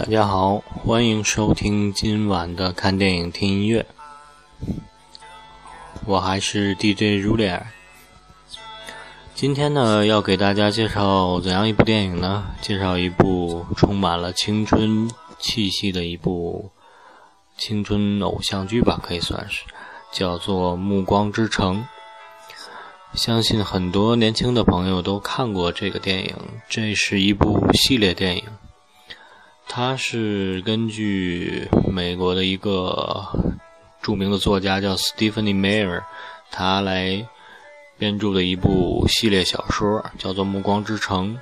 大家好，欢迎收听今晚的看电影听音乐。我还是 DJ 如莲。今天呢，要给大家介绍怎样一部电影呢？介绍一部充满了青春气息的一部青春偶像剧吧，可以算是叫做《暮光之城》。相信很多年轻的朋友都看过这个电影，这是一部系列电影。它是根据美国的一个著名的作家叫 Stephanie Meyer，他来编著的一部系列小说，叫做《暮光之城》。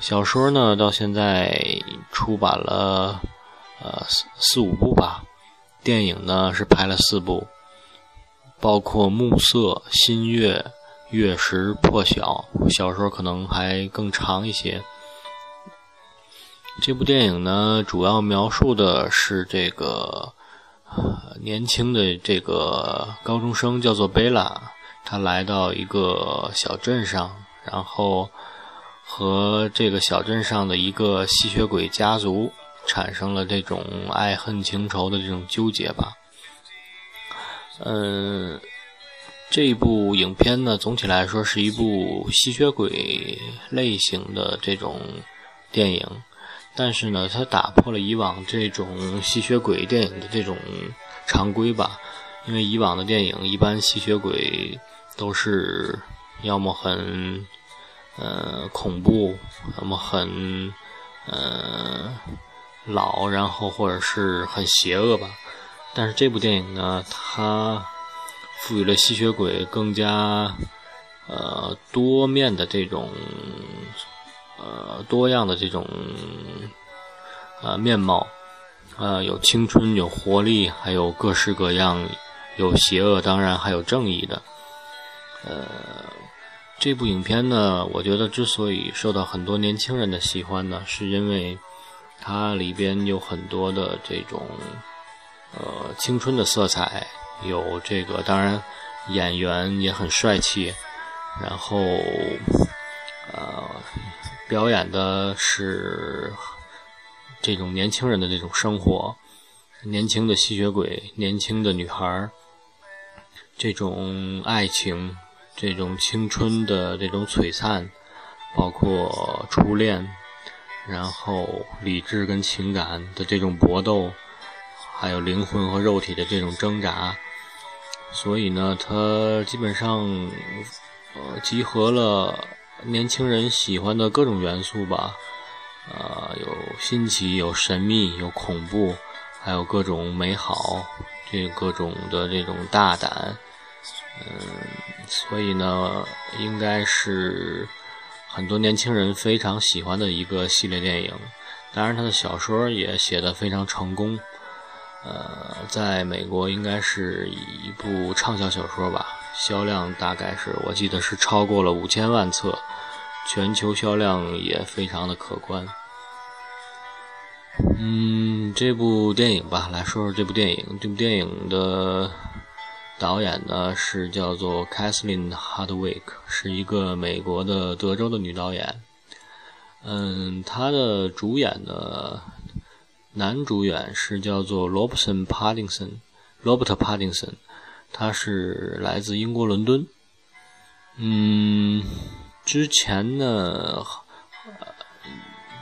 小说呢，到现在出版了呃四四五部吧，电影呢是拍了四部，包括《暮色》《新月》《月食》《破晓》，小说可能还更长一些。这部电影呢，主要描述的是这个年轻的这个高中生叫做贝拉，他来到一个小镇上，然后和这个小镇上的一个吸血鬼家族产生了这种爱恨情仇的这种纠结吧。嗯，这部影片呢，总体来说是一部吸血鬼类型的这种电影。但是呢，它打破了以往这种吸血鬼电影的这种常规吧，因为以往的电影一般吸血鬼都是要么很呃恐怖，要么很呃老，然后或者是很邪恶吧。但是这部电影呢，它赋予了吸血鬼更加呃多面的这种。呃，多样的这种呃面貌，呃，有青春，有活力，还有各式各样，有邪恶，当然还有正义的。呃，这部影片呢，我觉得之所以受到很多年轻人的喜欢呢，是因为它里边有很多的这种呃青春的色彩，有这个，当然演员也很帅气，然后呃。表演的是这种年轻人的这种生活，年轻的吸血鬼，年轻的女孩这种爱情，这种青春的这种璀璨，包括初恋，然后理智跟情感的这种搏斗，还有灵魂和肉体的这种挣扎，所以呢，它基本上呃集合了。年轻人喜欢的各种元素吧，呃，有新奇，有神秘，有恐怖，还有各种美好，这各种的这种大胆，嗯，所以呢，应该是很多年轻人非常喜欢的一个系列电影。当然，他的小说也写得非常成功，呃，在美国应该是一部畅销小说吧。销量大概是我记得是超过了五千万册，全球销量也非常的可观。嗯，这部电影吧，来说说这部电影。这部电影的导演呢是叫做 Kathleen Hardwick，是一个美国的德州的女导演。嗯，她的主演的男主演是叫做 Robson Pattinson，Robert Pattinson。他是来自英国伦敦，嗯，之前呢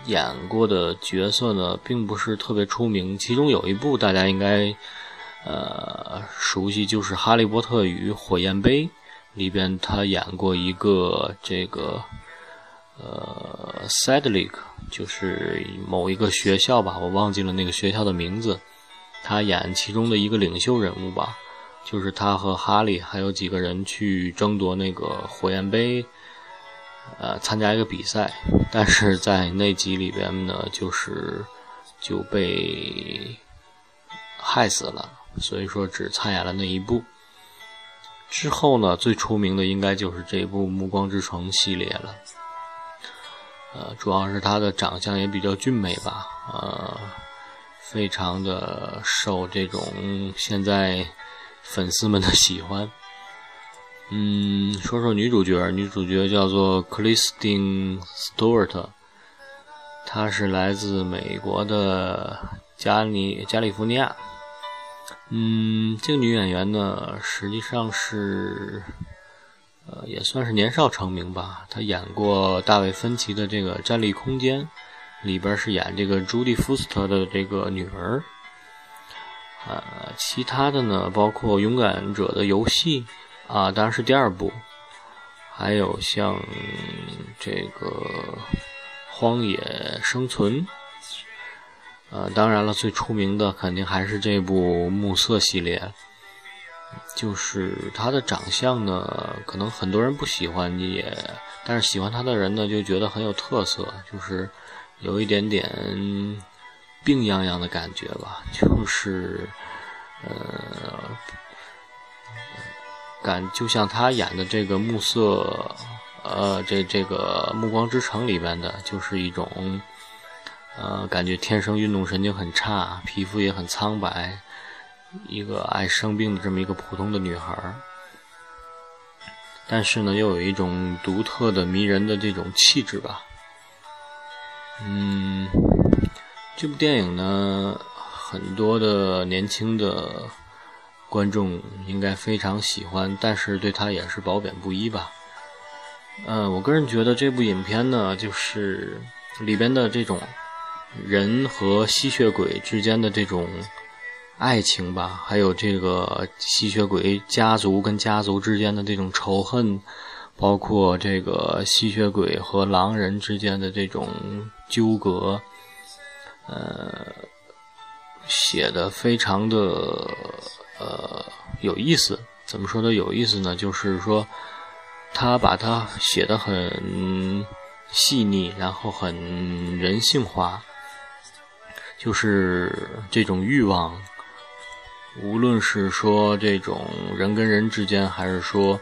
演过的角色呢并不是特别出名，其中有一部大家应该呃熟悉，就是《哈利波特与火焰杯》里边他演过一个这个呃 Cedric，就是某一个学校吧，我忘记了那个学校的名字，他演其中的一个领袖人物吧。就是他和哈利还有几个人去争夺那个火焰杯，呃，参加一个比赛，但是在那集里边呢，就是就被害死了，所以说只参演了那一部。之后呢，最出名的应该就是这部《暮光之城》系列了，呃，主要是他的长相也比较俊美吧，呃，非常的受这种现在。粉丝们的喜欢，嗯，说说女主角，女主角叫做 Kristen Stewart，她是来自美国的加利加利福尼亚。嗯，这个女演员呢，实际上是，呃，也算是年少成名吧。她演过大卫芬奇的这个《战立空间》，里边是演这个朱蒂福斯特的这个女儿。呃，其他的呢，包括《勇敢者的游戏》啊，当然是第二部，还有像这个《荒野生存》。呃，当然了，最出名的肯定还是这部《暮色》系列。就是他的长相呢，可能很多人不喜欢，也但是喜欢他的人呢，就觉得很有特色，就是有一点点病殃殃的感觉吧。就是呃，感就像他演的这个《暮色》，呃，这这个《暮光之城》里边的，就是一种。呃，感觉天生运动神经很差，皮肤也很苍白，一个爱生病的这么一个普通的女孩儿，但是呢，又有一种独特的迷人的这种气质吧。嗯，这部电影呢，很多的年轻的观众应该非常喜欢，但是对他也是褒贬不一吧。嗯，我个人觉得这部影片呢，就是里边的这种。人和吸血鬼之间的这种爱情吧，还有这个吸血鬼家族跟家族之间的这种仇恨，包括这个吸血鬼和狼人之间的这种纠葛，呃，写的非常的呃有意思。怎么说的有意思呢？就是说，他把它写的很细腻，然后很人性化。就是这种欲望，无论是说这种人跟人之间，还是说，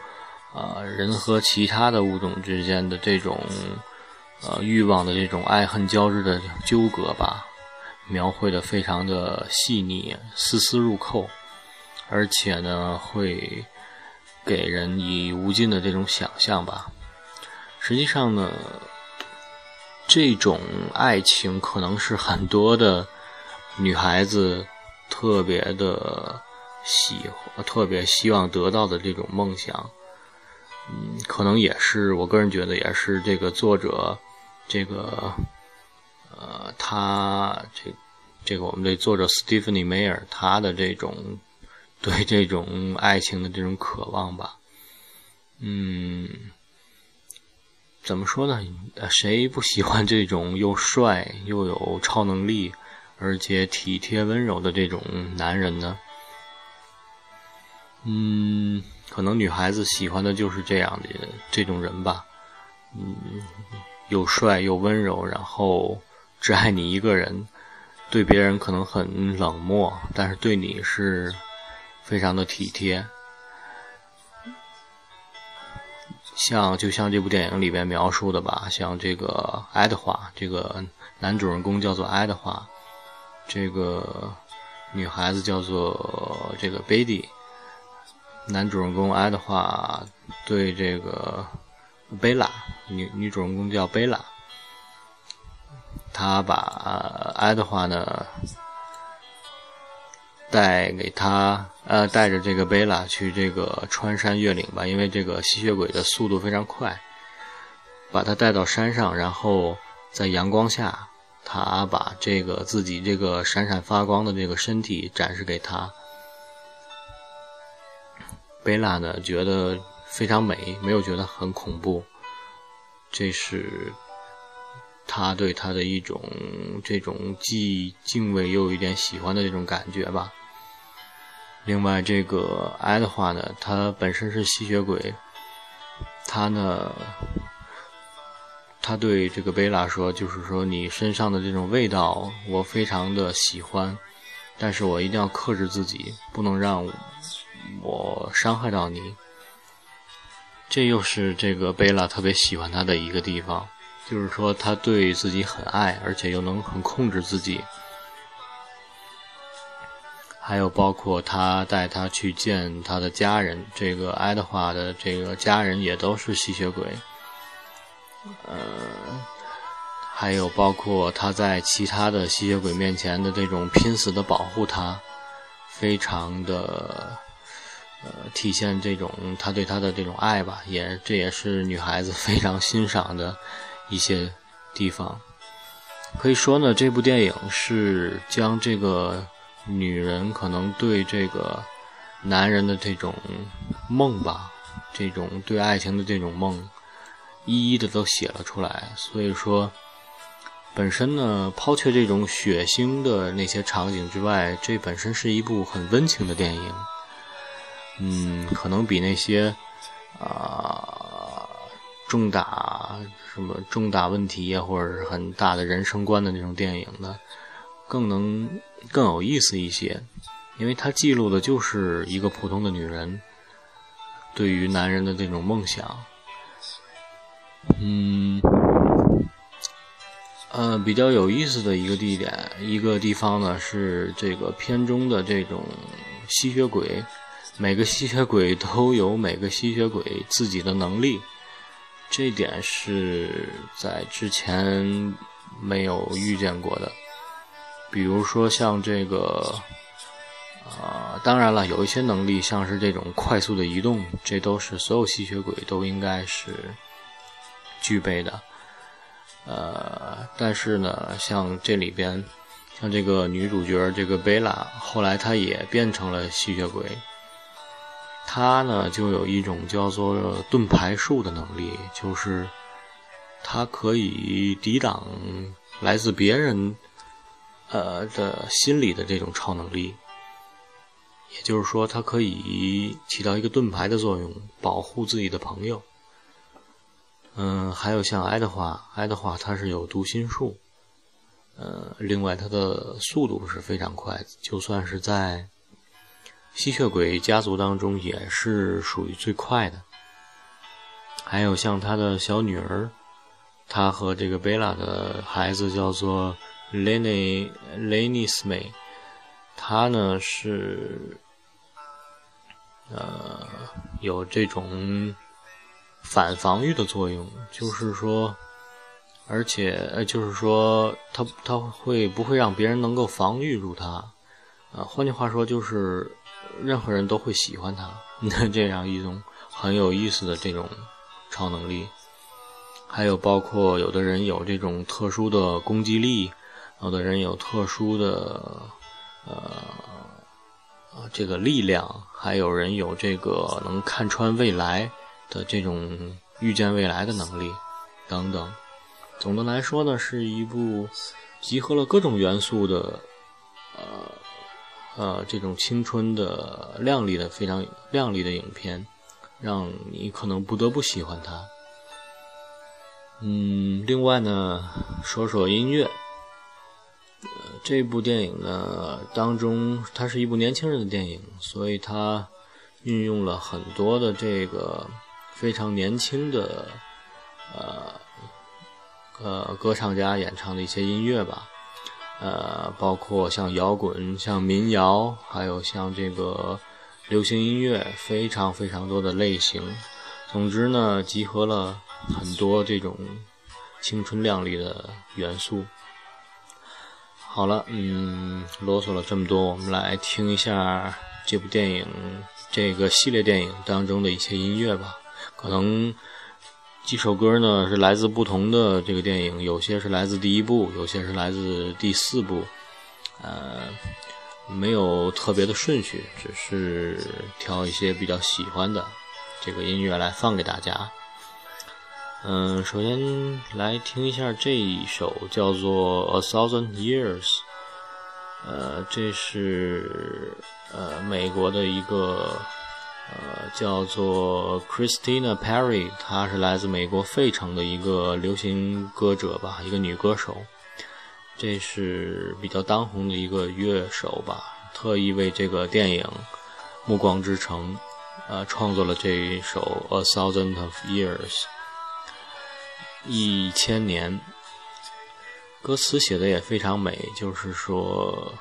呃，人和其他的物种之间的这种，呃，欲望的这种爱恨交织的纠葛吧，描绘的非常的细腻，丝丝入扣，而且呢，会给人以无尽的这种想象吧。实际上呢。这种爱情可能是很多的女孩子特别的喜欢，特别希望得到的这种梦想。嗯，可能也是我个人觉得，也是这个作者，这个呃，他这这个我们的作者 Stephanie Meyer 他的这种对这种爱情的这种渴望吧。嗯。怎么说呢？谁不喜欢这种又帅又有超能力，而且体贴温柔的这种男人呢？嗯，可能女孩子喜欢的就是这样的这种人吧。嗯，又帅又温柔，然后只爱你一个人，对别人可能很冷漠，但是对你是非常的体贴。像就像这部电影里边描述的吧，像这个爱德华，这个男主人公叫做爱德华，这个女孩子叫做这个贝蒂，男主人公爱德华对这个贝拉，女女主人公叫贝拉，他把爱德华呢。带给他，呃，带着这个贝拉去这个穿山越岭吧，因为这个吸血鬼的速度非常快，把他带到山上，然后在阳光下，他把这个自己这个闪闪发光的这个身体展示给他。贝拉呢，觉得非常美，没有觉得很恐怖，这是他对他的一种这种既敬畏又有一点喜欢的这种感觉吧。另外，这个爱的话呢，他本身是吸血鬼，他呢，他对这个贝拉说，就是说你身上的这种味道，我非常的喜欢，但是我一定要克制自己，不能让我伤害到你。这又是这个贝拉特别喜欢他的一个地方，就是说他对自己很爱，而且又能很控制自己。还有包括他带他去见他的家人，这个爱德华的这个家人也都是吸血鬼。呃，还有包括他在其他的吸血鬼面前的这种拼死的保护他，非常的呃体现这种他对他的这种爱吧，也这也是女孩子非常欣赏的一些地方。可以说呢，这部电影是将这个女人可能对这个男人的这种梦吧，这种对爱情的这种梦，一一的都写了出来。所以说，本身呢，抛却这种血腥的那些场景之外，这本身是一部很温情的电影。嗯，可能比那些啊重大。什么重大问题呀，或者是很大的人生观的那种电影呢，更能更有意思一些，因为它记录的就是一个普通的女人对于男人的这种梦想。嗯，呃，比较有意思的一个地点，一个地方呢是这个片中的这种吸血鬼，每个吸血鬼都有每个吸血鬼自己的能力。这点是在之前没有遇见过的，比如说像这个，啊，当然了，有一些能力，像是这种快速的移动，这都是所有吸血鬼都应该是具备的。呃，但是呢，像这里边，像这个女主角这个贝拉，后来她也变成了吸血鬼。他呢，就有一种叫做盾牌术的能力，就是他可以抵挡来自别人呃的心理的这种超能力。也就是说，他可以起到一个盾牌的作用，保护自己的朋友。嗯，还有像爱德华，爱德华他是有读心术，呃，另外他的速度是非常快，就算是在。吸血鬼家族当中也是属于最快的，还有像他的小女儿，他和这个贝拉的孩子叫做 Lenny Lenny Smith，他呢是呃有这种反防御的作用，就是说，而且呃就是说他他会不会让别人能够防御住他？呃，换句话说就是。任何人都会喜欢他，这样一种很有意思的这种超能力。还有包括有的人有这种特殊的攻击力，有的人有特殊的呃这个力量，还有人有这个能看穿未来的这种预见未来的能力等等。总的来说呢，是一部集合了各种元素的呃。呃，这种青春的、靓丽的、非常靓丽的影片，让你可能不得不喜欢它。嗯，另外呢，说说音乐。呃，这部电影呢，当中它是一部年轻人的电影，所以它运用了很多的这个非常年轻的呃呃歌唱家演唱的一些音乐吧。呃，包括像摇滚、像民谣，还有像这个流行音乐，非常非常多的类型。总之呢，集合了很多这种青春靓丽的元素。好了，嗯，啰嗦了这么多，我们来听一下这部电影、这个系列电影当中的一些音乐吧。可能。几首歌呢是来自不同的这个电影，有些是来自第一部，有些是来自第四部，呃，没有特别的顺序，只是挑一些比较喜欢的这个音乐来放给大家。嗯，首先来听一下这一首叫做《A Thousand Years》，呃，这是呃美国的一个。呃，叫做 Christina Perry，她是来自美国费城的一个流行歌者吧，一个女歌手。这是比较当红的一个乐手吧，特意为这个电影《暮光之城》呃创作了这一首《A Thousand of Years》，一千年。歌词写的也非常美，就是说，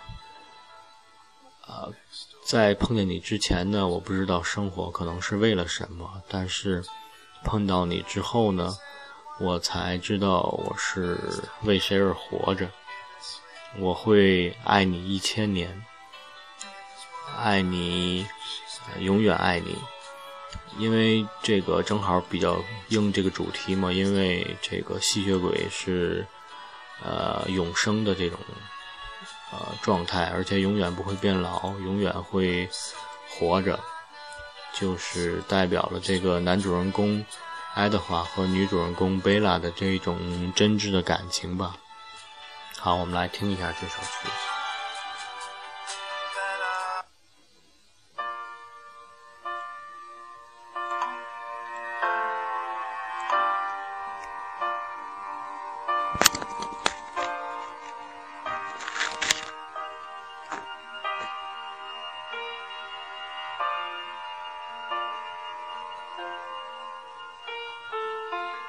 在碰见你之前呢，我不知道生活可能是为了什么，但是碰到你之后呢，我才知道我是为谁而活着。我会爱你一千年，爱你，永远爱你。因为这个正好比较应这个主题嘛，因为这个吸血鬼是呃永生的这种呃状态，而且永远不会变老，永远会活着，就是代表了这个男主人公爱德华和女主人公贝拉的这种真挚的感情吧。好，我们来听一下这首曲子。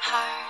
heart.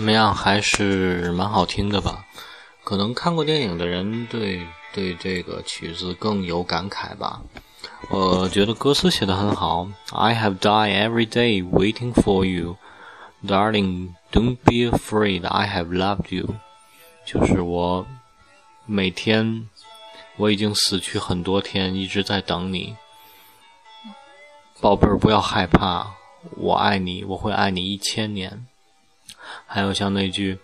怎么样？还是蛮好听的吧？可能看过电影的人对对这个曲子更有感慨吧。我觉得歌词写的很好。I have died every day waiting for you, darling. Don't be afraid. I have loved you. 就是我每天我已经死去很多天，一直在等你。宝贝儿，不要害怕，我爱你，我会爱你一千年。还有像那句，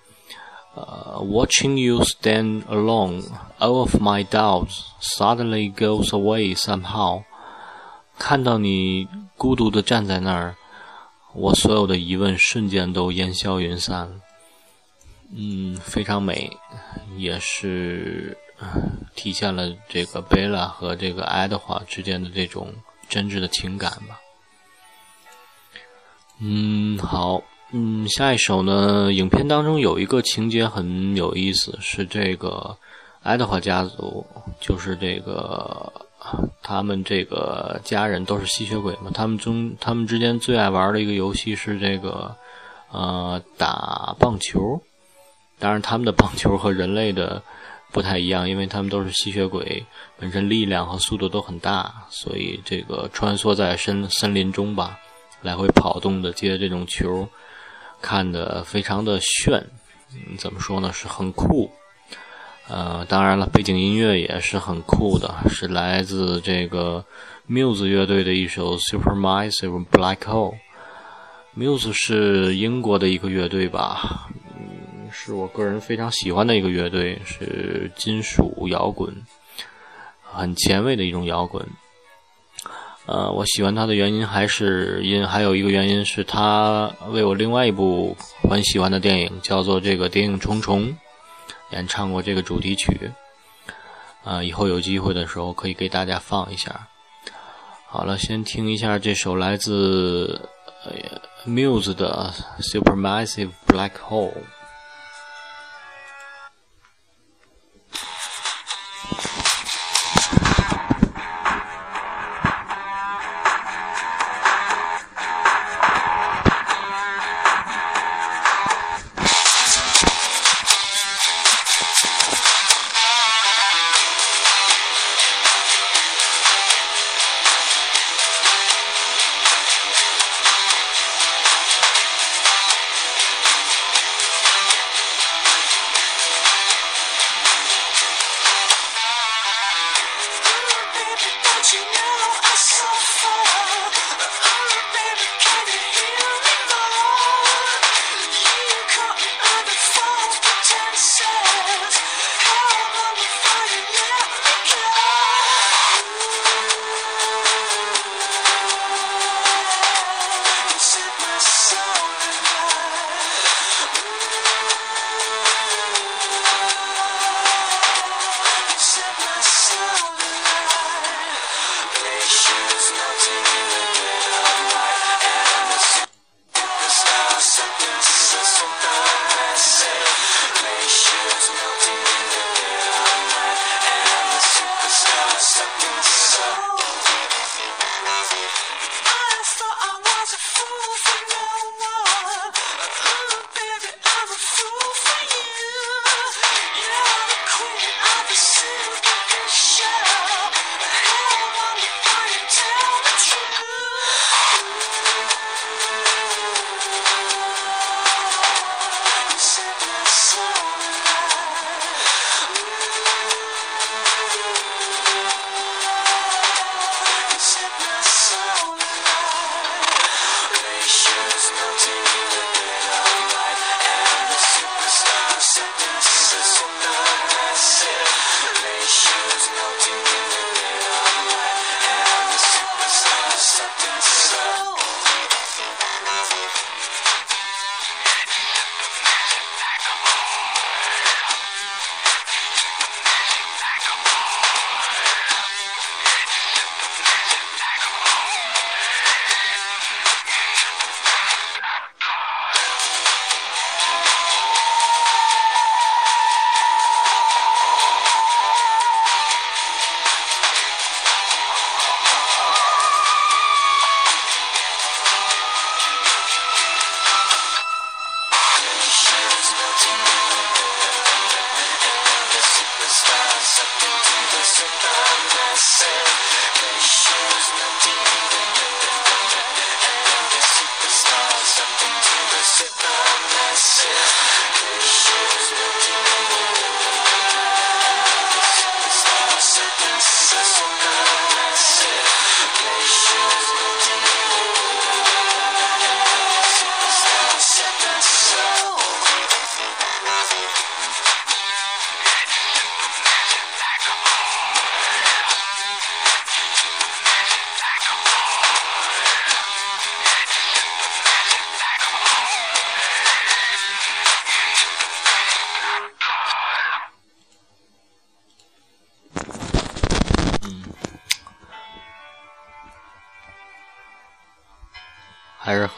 呃，Watching you stand alone, all of my doubts suddenly goes away somehow。看到你孤独的站在那儿，我所有的疑问瞬间都烟消云散。嗯，非常美，也是体现了这个贝拉和这个爱德华之间的这种真挚的情感吧。嗯，好。嗯，下一首呢？影片当中有一个情节很有意思，是这个爱德华家族，就是这个他们这个家人都是吸血鬼嘛。他们中他们之间最爱玩的一个游戏是这个呃打棒球。当然，他们的棒球和人类的不太一样，因为他们都是吸血鬼，本身力量和速度都很大，所以这个穿梭在森森林中吧，来回跑动的接这种球。看的非常的炫，嗯怎么说呢？是很酷。呃，当然了，背景音乐也是很酷的，是来自这个 Muse 乐队的一首《Supermassive Black Hole》。Muse 是英国的一个乐队吧，嗯，是我个人非常喜欢的一个乐队，是金属摇滚，很前卫的一种摇滚。呃，我喜欢他的原因还是因还有一个原因是他为我另外一部很喜欢的电影叫做这个《谍影重重》演唱过这个主题曲。啊，以后有机会的时候可以给大家放一下。好了，先听一下这首来自 Muse 的《Supermassive Black Hole》。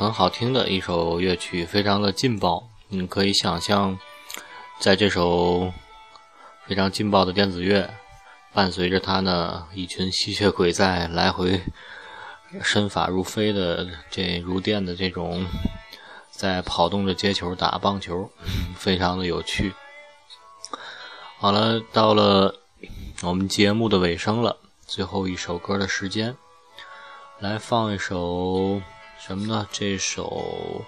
很好听的一首乐曲，非常的劲爆。你可以想象，在这首非常劲爆的电子乐伴随着它呢，一群吸血鬼在来回身法如飞的这如电的这种在跑动着接球打棒球，非常的有趣。好了，到了我们节目的尾声了，最后一首歌的时间，来放一首。什么呢？这首，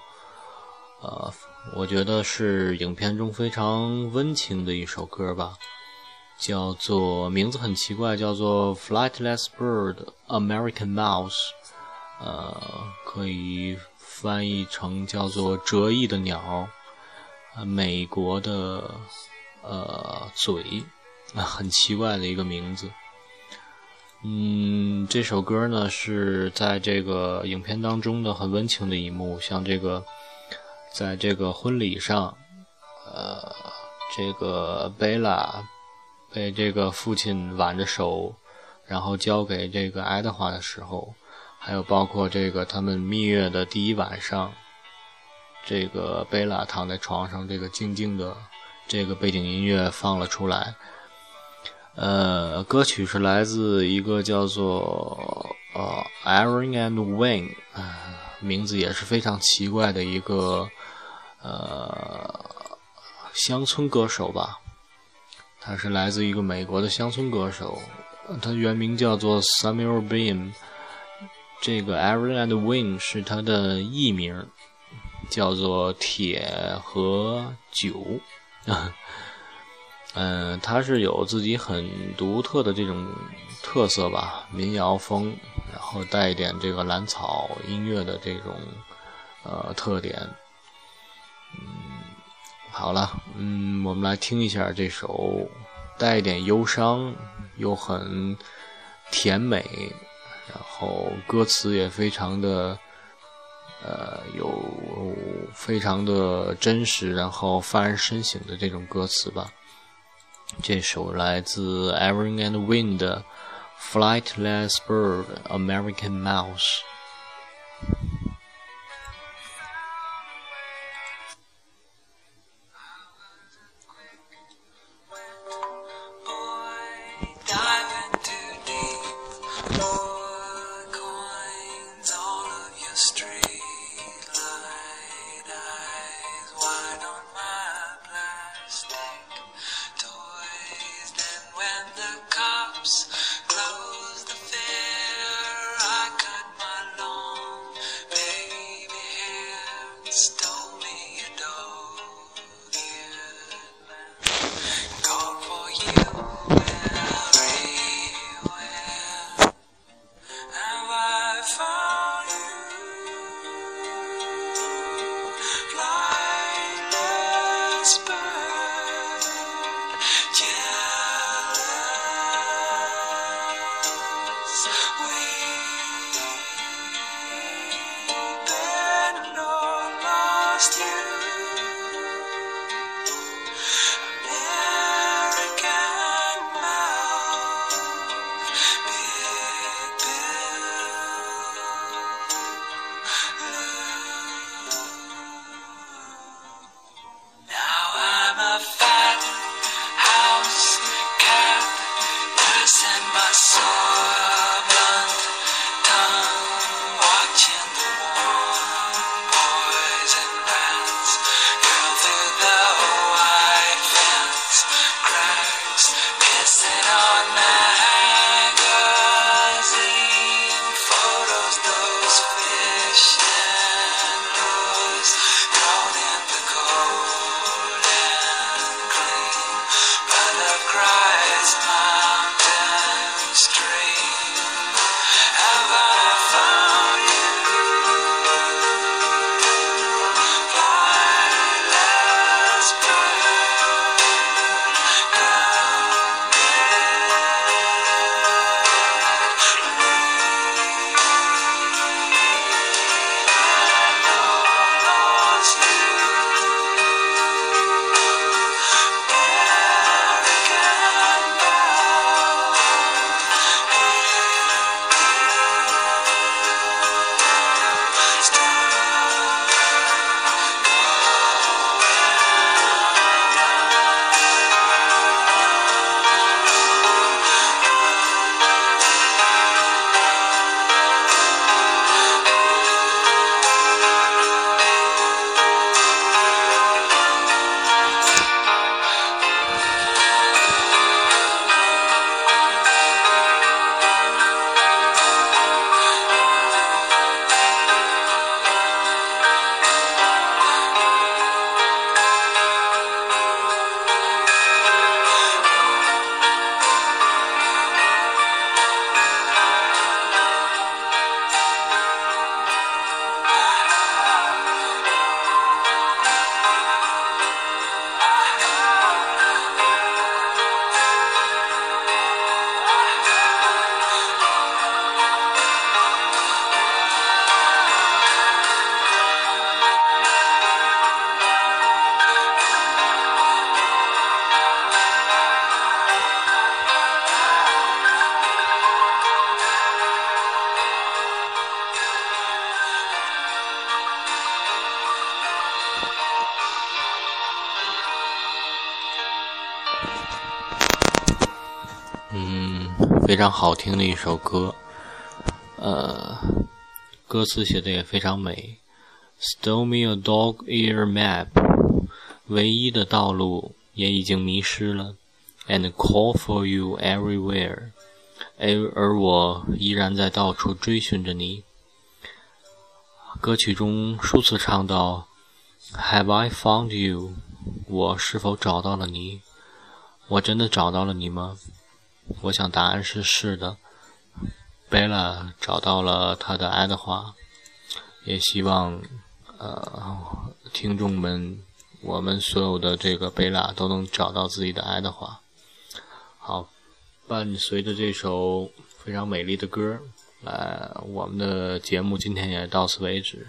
呃，我觉得是影片中非常温情的一首歌吧，叫做名字很奇怪，叫做《Flightless Bird American Mouse》，呃，可以翻译成叫做“折翼的鸟”，美国的呃嘴，很奇怪的一个名字。嗯，这首歌呢是在这个影片当中的很温情的一幕，像这个，在这个婚礼上，呃，这个贝拉被这个父亲挽着手，然后交给这个爱德华的时候，还有包括这个他们蜜月的第一晚上，这个贝拉躺在床上，这个静静的这个背景音乐放了出来。呃，歌曲是来自一个叫做呃，Aaron and Wayne，名字也是非常奇怪的一个呃乡村歌手吧。他是来自一个美国的乡村歌手，他原名叫做 Samuel Beam。这个 Aaron and Wayne 是他的艺名，叫做铁和酒。嗯，它是有自己很独特的这种特色吧，民谣风，然后带一点这个蓝草音乐的这种呃特点。嗯，好了，嗯，我们来听一下这首带一点忧伤又很甜美，然后歌词也非常的呃有非常的真实，然后发人深省的这种歌词吧。这首来自 Aaron and Wind 的《Flightless Bird American Mouse》。 Christ. 非常好听的一首歌，呃，歌词写的也非常美。Stole me a dog ear map，唯一的道路也已经迷失了，and call for you everywhere，而而我依然在到处追寻着你。歌曲中数次唱到，Have I found you？我是否找到了你？我真的找到了你吗？我想答案是是的。贝拉找到了他的爱德华，也希望呃听众们，我们所有的这个贝拉都能找到自己的爱德华。好，伴随着这首非常美丽的歌。呃，我们的节目今天也到此为止，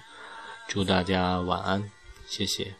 祝大家晚安，谢谢。